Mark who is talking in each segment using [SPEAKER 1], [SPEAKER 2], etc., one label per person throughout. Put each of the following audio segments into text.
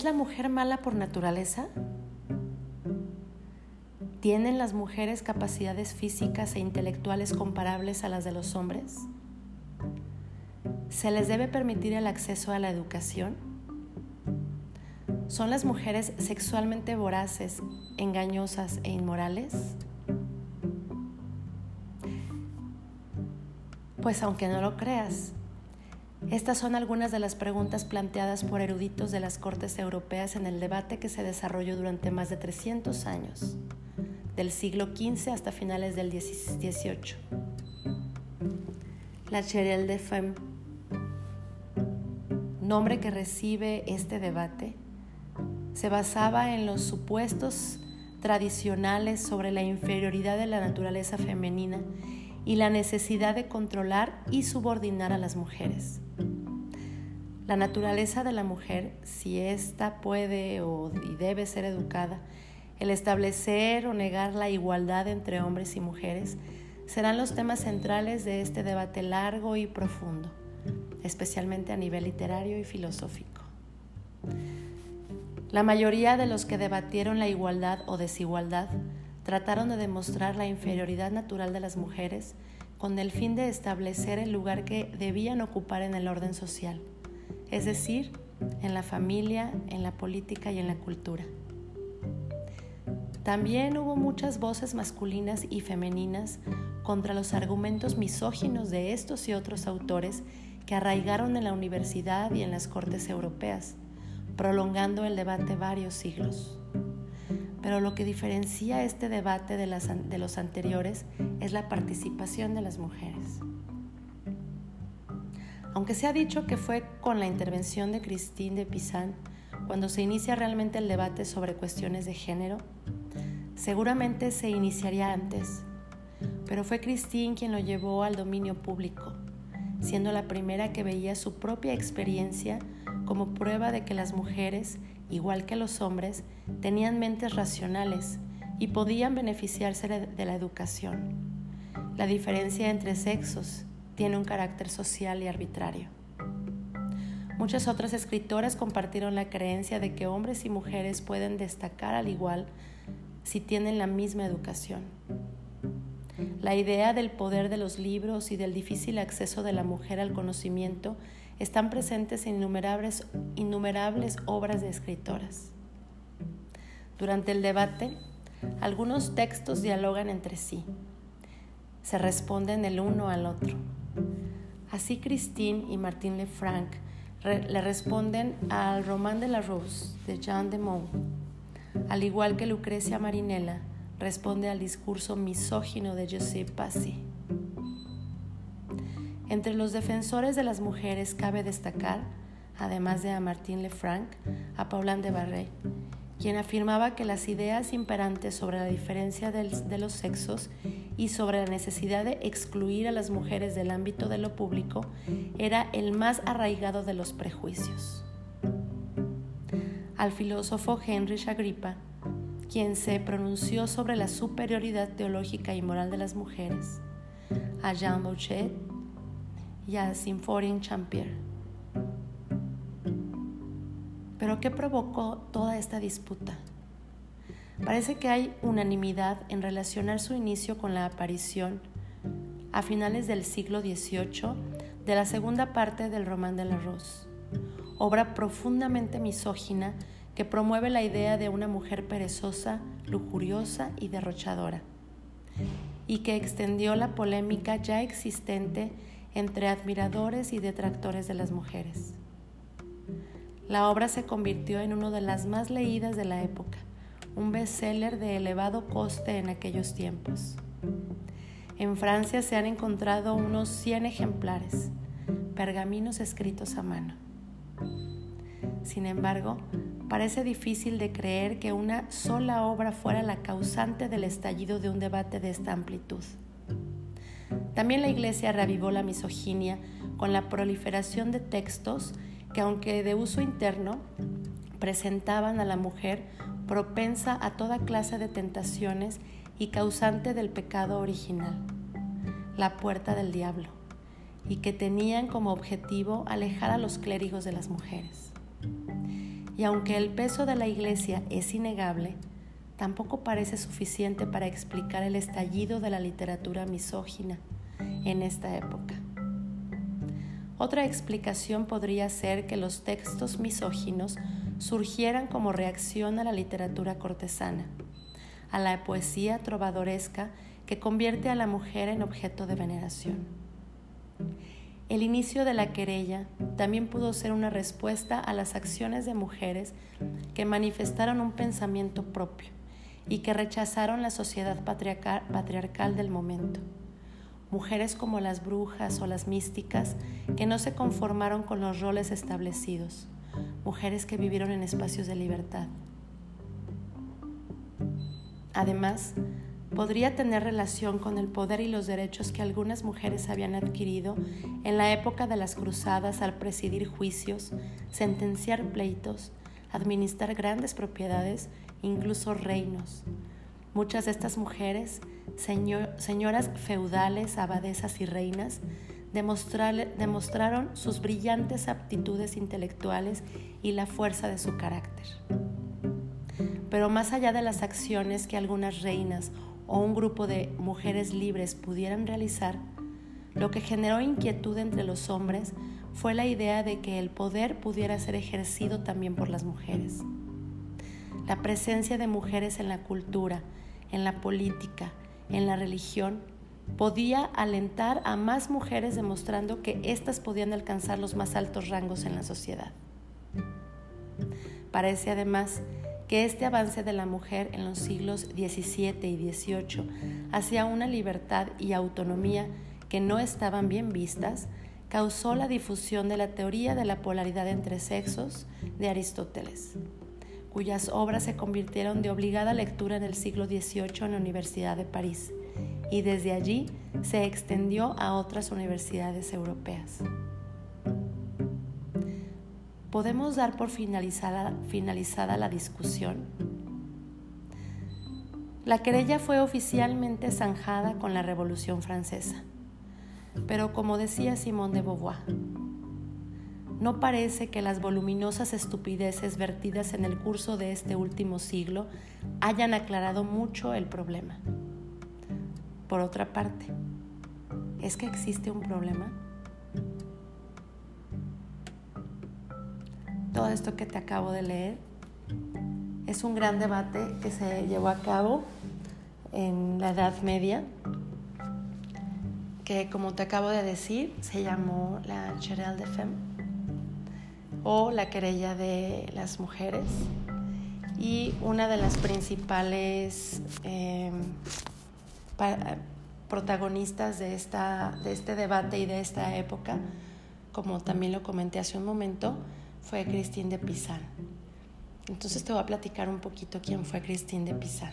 [SPEAKER 1] ¿Es la mujer mala por naturaleza? ¿Tienen las mujeres capacidades físicas e intelectuales comparables a las de los hombres? ¿Se les debe permitir el acceso a la educación? ¿Son las mujeres sexualmente voraces, engañosas e inmorales? Pues aunque no lo creas, estas son algunas de las preguntas planteadas por eruditos de las Cortes Europeas en el debate que se desarrolló durante más de 300 años, del siglo XV hasta finales del XVIII. La Cherelle de Femme, nombre que recibe este debate, se basaba en los supuestos tradicionales sobre la inferioridad de la naturaleza femenina y la necesidad de controlar y subordinar a las mujeres. La naturaleza de la mujer, si ésta puede o y debe ser educada, el establecer o negar la igualdad entre hombres y mujeres, serán los temas centrales de este debate largo y profundo, especialmente a nivel literario y filosófico. La mayoría de los que debatieron la igualdad o desigualdad trataron de demostrar la inferioridad natural de las mujeres con el fin de establecer el lugar que debían ocupar en el orden social es decir, en la familia, en la política y en la cultura. También hubo muchas voces masculinas y femeninas contra los argumentos misóginos de estos y otros autores que arraigaron en la universidad y en las cortes europeas, prolongando el debate varios siglos. Pero lo que diferencia este debate de, los anteriores es la participación de las mujeres. Aunque se ha dicho que fue con la intervención de Christine de Pizan cuando se inicia realmente el debate sobre cuestiones de género, seguramente se iniciaría antes, pero fue Christine quien lo llevó al dominio público, siendo la primera que veía su propia experiencia como prueba de que las mujeres, igual que los hombres, tenían mentes racionales y podían beneficiarse de la educación. La diferencia entre sexos tiene un carácter social y arbitrario. Muchas otras escritoras compartieron la creencia de que hombres y mujeres pueden destacar al igual si tienen la misma educación. La idea del poder de los libros y del difícil acceso de la mujer al conocimiento están presentes en innumerables, innumerables obras de escritoras. Durante el debate, algunos textos dialogan entre sí, se responden el uno al otro. Así Christine y Martin Lefranc le responden al Román de la Rose de Jean de Meaux, al igual que Lucrecia Marinella responde al discurso misógino de Joseph Passy. Entre los defensores de las mujeres cabe destacar, además de a Martin Lefranc, a Paulin de Barret, quien afirmaba que las ideas imperantes sobre la diferencia de los sexos y sobre la necesidad de excluir a las mujeres del ámbito de lo público era el más arraigado de los prejuicios. Al filósofo Heinrich Agrippa, quien se pronunció sobre la superioridad teológica y moral de las mujeres, a Jean Bouchet y a Symphorien Champier pero ¿qué provocó toda esta disputa? Parece que hay unanimidad en relacionar su inicio con la aparición, a finales del siglo XVIII, de la segunda parte del Román de la obra profundamente misógina que promueve la idea de una mujer perezosa, lujuriosa y derrochadora, y que extendió la polémica ya existente entre admiradores y detractores de las mujeres. La obra se convirtió en una de las más leídas de la época, un bestseller de elevado coste en aquellos tiempos. En Francia se han encontrado unos 100 ejemplares, pergaminos escritos a mano. Sin embargo, parece difícil de creer que una sola obra fuera la causante del estallido de un debate de esta amplitud. También la Iglesia reavivó la misoginia con la proliferación de textos que aunque de uso interno, presentaban a la mujer propensa a toda clase de tentaciones y causante del pecado original, la puerta del diablo, y que tenían como objetivo alejar a los clérigos de las mujeres. Y aunque el peso de la Iglesia es innegable, tampoco parece suficiente para explicar el estallido de la literatura misógina en esta época. Otra explicación podría ser que los textos misóginos surgieran como reacción a la literatura cortesana, a la poesía trovadoresca que convierte a la mujer en objeto de veneración. El inicio de la querella también pudo ser una respuesta a las acciones de mujeres que manifestaron un pensamiento propio y que rechazaron la sociedad patriarcal, del momento. Mujeres como las brujas o las místicas que no se conformaron con los roles establecidos. Mujeres que vivieron en espacios de libertad. Además, podría tener relación con el poder y los derechos que algunas mujeres habían adquirido en la época de las cruzadas al presidir juicios, sentenciar pleitos, administrar grandes propiedades, incluso reinos. Muchas de estas mujeres, señoras feudales, abadesas y reinas, demostraron sus brillantes aptitudes intelectuales y la fuerza de su carácter. Pero más allá de las acciones que algunas reinas o un grupo de mujeres libres pudieran realizar, lo que generó inquietud entre los hombres fue la idea de que el poder pudiera ser ejercido también por las mujeres. La presencia de mujeres en la cultura, en la política, en la religión, podía alentar a más mujeres demostrando que éstas podían alcanzar los más altos rangos en la sociedad. Parece además que este avance de la mujer en los siglos XVII y XVIII hacia una libertad y autonomía que no estaban bien vistas, causó la difusión de la teoría de la polaridad entre sexos de Aristóteles, cuyas obras se convirtieron de obligada lectura en el siglo XVIII en la Universidad de París y desde allí se extendió a otras universidades europeas podemos dar por finalizada, la discusión. La querella fue oficialmente zanjada con la Revolución Francesa, pero como decía Simone de Beauvoir, no parece que las voluminosas estupideces vertidas en el curso de este último siglo hayan aclarado mucho el problema. Por otra parte, ¿es que existe un problema? todo esto que te acabo de leer. Es un gran debate que se llevó a cabo en la Edad Media, que como te acabo de decir, se llamó la Querelle de Femme o la querella de las mujeres. Y una de las principales em, protagonistas de, esta, de este debate y de esta época, como también lo comenté hace un momento, fue Christine de Pizan. Entonces te voy a platicar un poquito quién fue Christine de Pizan.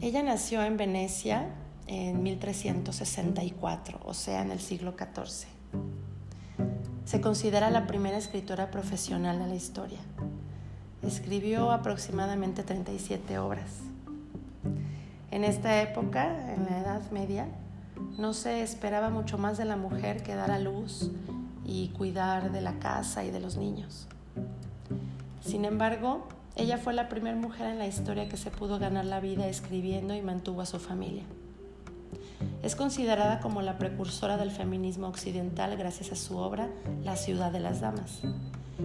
[SPEAKER 1] Ella nació en Venecia en 1364, o sea, en el siglo XIV. Se considera la primera escritora profesional de la historia. Escribió aproximadamente 37 obras. En esta época, en la Edad Media, no se esperaba mucho más de la mujer que dar a luz y cuidar de la casa y de los niños. Sin embargo, ella fue la primera mujer en la historia que se pudo ganar la vida escribiendo y mantuvo a su familia. Es considerada como la precursora del feminismo occidental gracias a su obra La ciudad de las damas,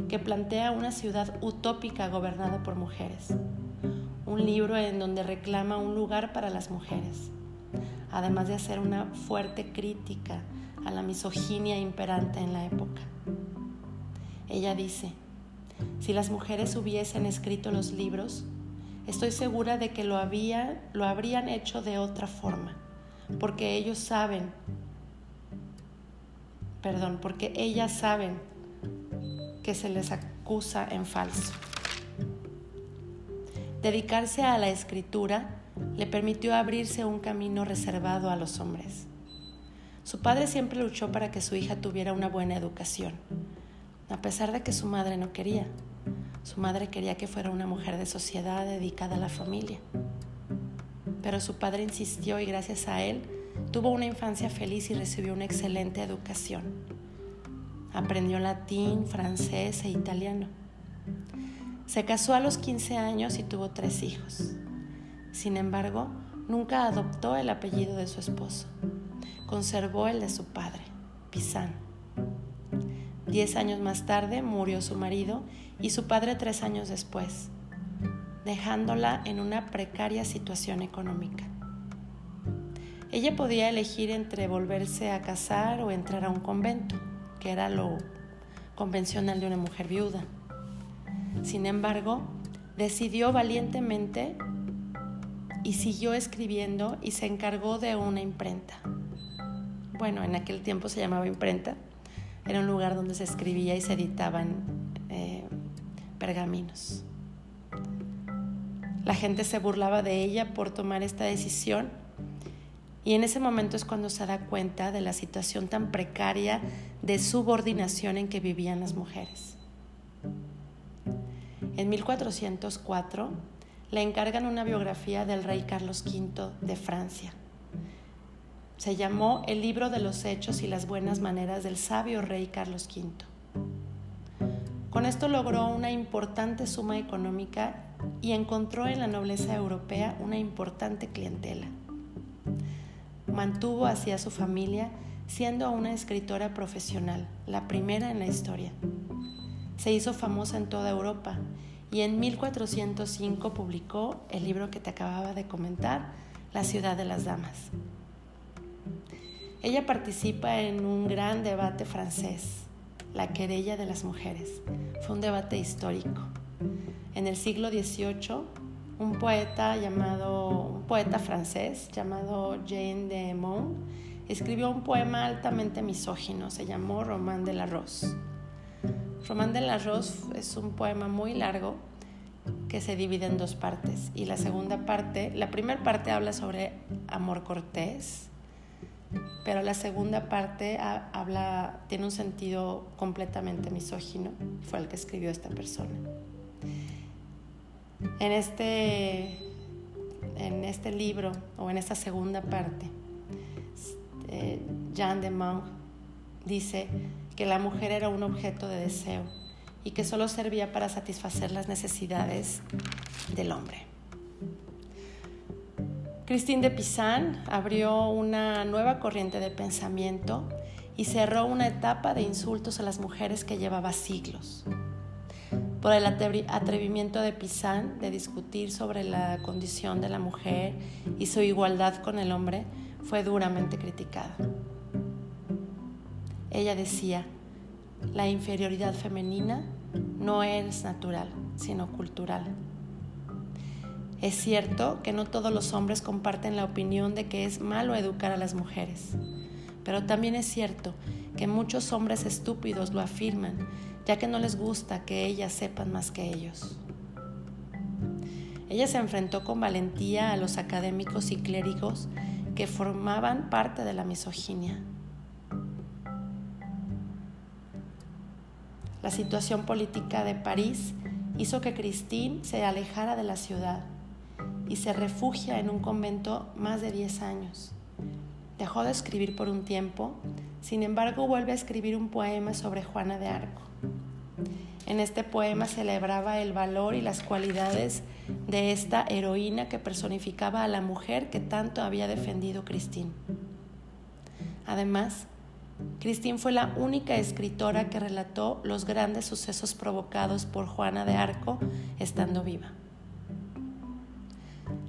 [SPEAKER 1] que plantea una ciudad utópica gobernada por mujeres. Un libro en donde reclama un lugar para las mujeres, además de hacer una fuerte crítica a la misoginia imperante en la época. Ella dice, si las mujeres hubiesen escrito los libros, estoy segura de que lo, había, lo habrían hecho de otra forma, porque ellos saben, perdón, porque ellas saben que se les acusa en falso. Dedicarse a la escritura le permitió abrirse un camino reservado a los hombres. Su padre siempre luchó para que su hija tuviera una buena educación, a pesar de que su madre no quería. Su madre quería que fuera una mujer de sociedad dedicada a la familia. Pero su padre insistió y gracias a él tuvo una infancia feliz y recibió una excelente educación. Aprendió latín, francés e italiano. Se casó a los 15 años y tuvo tres hijos. Sin embargo, nunca adoptó el apellido de su esposo. Conservó el de su padre, Pisan. Diez años más tarde murió su marido y su padre tres años después, dejándola en una precaria situación económica. Ella podía elegir entre volverse a casar o entrar a un convento, que era lo convencional de una mujer viuda. Sin embargo, decidió valientemente y siguió escribiendo y se encargó de una imprenta. Bueno, en aquel tiempo se llamaba imprenta. Era un lugar donde se escribía y se editaban eh, pergaminos. La gente se burlaba de ella por tomar esta decisión y en ese momento es cuando se da cuenta de la situación tan precaria de subordinación en que vivían las mujeres. En 1404 le encargan una biografía del rey Carlos V de Francia. Se llamó El libro de los hechos y las buenas maneras del sabio rey Carlos V. Con esto logró una importante suma económica y encontró en la nobleza europea una importante clientela mantuvo así a su familia siendo una escritora profesional, la primera en la historia. Se hizo famosa en toda Europa y en 1405 publicó el libro que te acababa de comentar, La ciudad de las damas. Ella participa en un gran debate francés, la querella de las mujeres. Fue un debate histórico. En el siglo XVIII un poeta llamado, un poeta francés llamado Jean de Meaux escribió un poema altamente misógino, se llamó Román de la Rose. Román de la Rose es un poema muy largo que se divide en dos partes y la segunda parte, la primera parte habla sobre amor cortés, pero la segunda parte tiene un sentido completamente misógino, fue el que escribió esta persona. En este, en este libro o en esta segunda parte, eh, Jean de Monge dice que la mujer era un objeto de deseo y que solo servía para satisfacer las necesidades del hombre. Christine de Pizan abrió una nueva corriente de pensamiento y cerró una etapa de insultos a las mujeres que llevaba siglos por el atrevimiento de Pizan de discutir sobre la condición de la mujer y su igualdad con el hombre, fue duramente criticada. Ella decía, la inferioridad femenina no es natural, sino cultural. Es cierto que no todos los hombres comparten la opinión de que es malo educar a las mujeres, pero también es cierto que muchos hombres estúpidos lo afirman ya que no les gusta que ellas sepan más que ellos. Ella se enfrentó con valentía a los académicos y clérigos que formaban parte de la misoginia. La situación política de París hizo que Christine se alejara de la ciudad y se refugia en un convento más de 10 años. Dejó de escribir por un tiempo, sin embargo vuelve a escribir un poema sobre Juana de Arco. En este poema celebraba el valor y las cualidades de esta heroína que personificaba a la mujer que tanto había defendido Christine. Además, Christine fue la única escritora que relató los grandes sucesos provocados por Juana de Arco estando viva.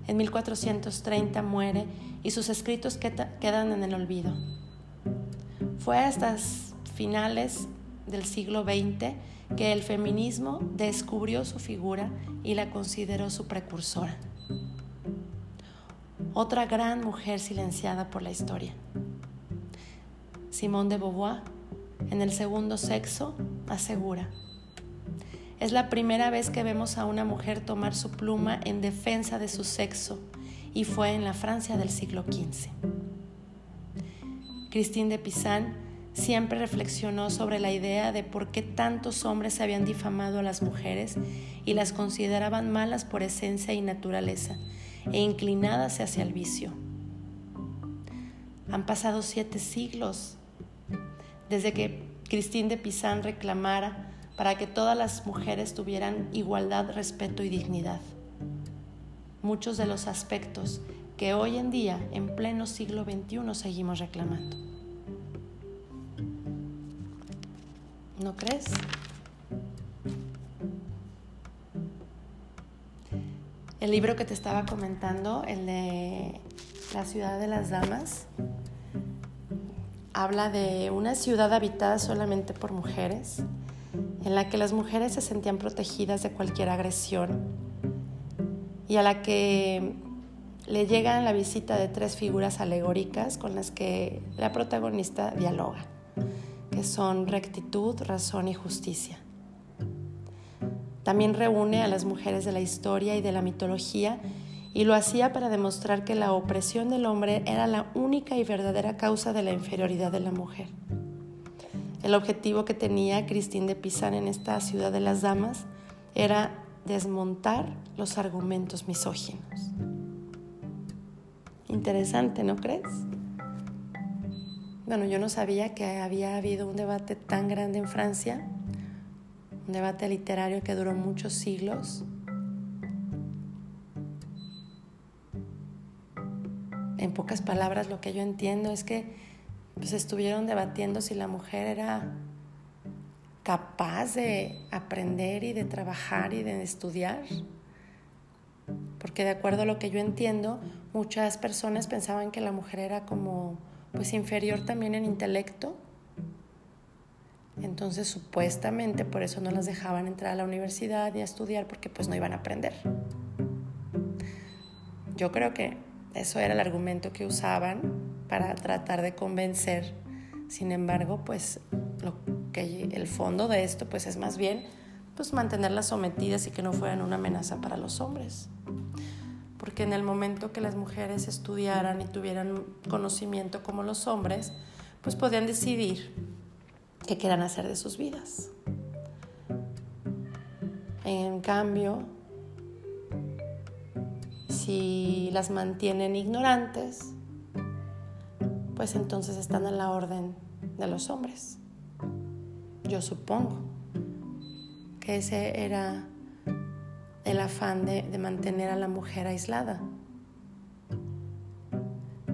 [SPEAKER 1] En 1430 muere y sus escritos quedan en el olvido. Fue hasta finales del siglo XX que el feminismo descubrió su figura y la consideró su precursora. Otra gran mujer silenciada por la historia. Simone de Beauvoir, en el segundo sexo, asegura, es la primera vez que vemos a una mujer tomar su pluma en defensa de su sexo y fue en la Francia del siglo XV. Christine de Pizan siempre reflexionó sobre la idea de por qué tantos hombres habían difamado a las mujeres y las consideraban malas por esencia y naturaleza e inclinadas hacia el vicio. Han pasado siete siglos desde que Christine de Pizan reclamara para que todas las mujeres tuvieran igualdad, respeto y dignidad. Muchos de los aspectos que hoy en día, en pleno siglo XXI, seguimos reclamando. ¿No crees? El libro que te estaba comentando, el de La ciudad de las damas, habla de una ciudad habitada solamente por mujeres, en la que las mujeres se sentían protegidas de cualquier agresión y a la que le llegan la visita de tres figuras alegóricas con las que la protagonista dialoga, que son rectitud, razón y justicia. También reúne a las mujeres de la historia y de la mitología y lo hacía para demostrar que la opresión del hombre era la única y verdadera causa de la inferioridad de la mujer. El objetivo que tenía Cristín de Pizan en esta ciudad de las damas era desmontar los argumentos misóginos. Interesante, ¿no crees? Bueno, yo no sabía que había habido un debate tan grande en Francia, un debate literario que duró muchos siglos en pocas palabras lo que yo entiendo es que pues, estuvieron debatiendo si la mujer era capaz de aprender y de trabajar y de estudiar. Porque de acuerdo a lo que yo entiendo, muchas personas pensaban que la mujer era como pues inferior también en intelecto. Entonces, supuestamente por eso no las dejaban entrar a la universidad y a estudiar porque pues no iban a aprender. Yo creo que eso era el argumento que usaban para tratar de convencer. Sin embargo, pues lo que el fondo de esto pues es más bien pues mantenerlas sometidas y que no fueran una amenaza para los hombres. Porque en el momento que las mujeres estudiaran y tuvieran conocimiento como los hombres, pues podían decidir qué querían hacer de sus vidas. En cambio, si las mantienen ignorantes, pues entonces están a la orden de los hombres. Yo supongo que ese era el afán de, mantener a la mujer aislada.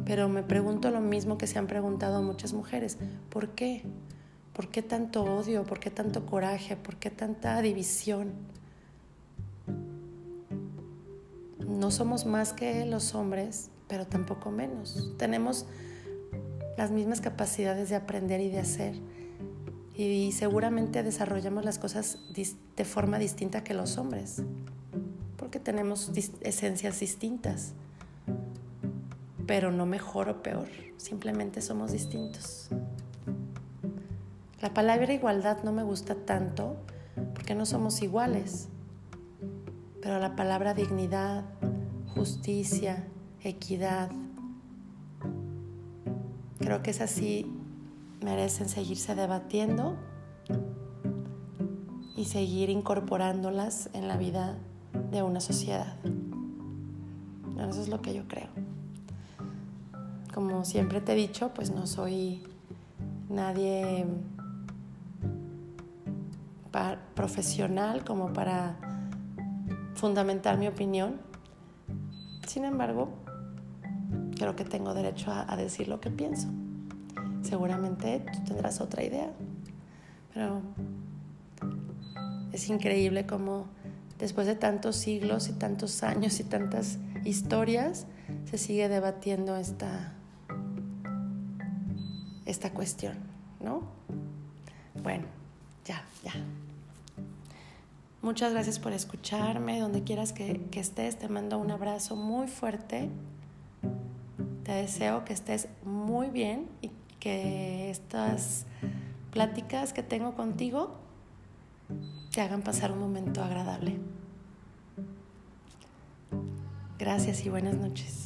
[SPEAKER 1] Pero me pregunto lo mismo que se han preguntado muchas mujeres. ¿Por qué? ¿Por qué tanto odio? ¿Por qué tanto coraje? ¿Por qué tanta división? no somos más que los hombres, pero tampoco menos. Tenemos las mismas capacidades de aprender y de hacer. Y seguramente desarrollamos las cosas de forma distinta que los hombres, porque tenemos esencias distintas, pero no mejor o peor, simplemente somos distintos. La palabra igualdad no me gusta tanto porque no somos iguales, pero la palabra dignidad, justicia, equidad, creo que es así, merecen seguirse debatiendo y seguir incorporándolas en la vida de una sociedad. Eso es lo que yo creo. Como siempre te he dicho, pues no soy nadie profesional como para fundamentar mi opinión. Sin embargo, creo que tengo derecho a, decir lo que pienso. Seguramente tú tendrás otra idea, pero es increíble cómo después de tantos siglos y tantos años y tantas historias se sigue debatiendo esta, esta cuestión, ¿no? Bueno, ya, ya. Muchas gracias por escucharme, donde quieras que, estés, te mando un abrazo muy fuerte. Te deseo que estés muy bien y que estas pláticas que tengo contigo hagan pasar un momento agradable. Gracias y buenas noches.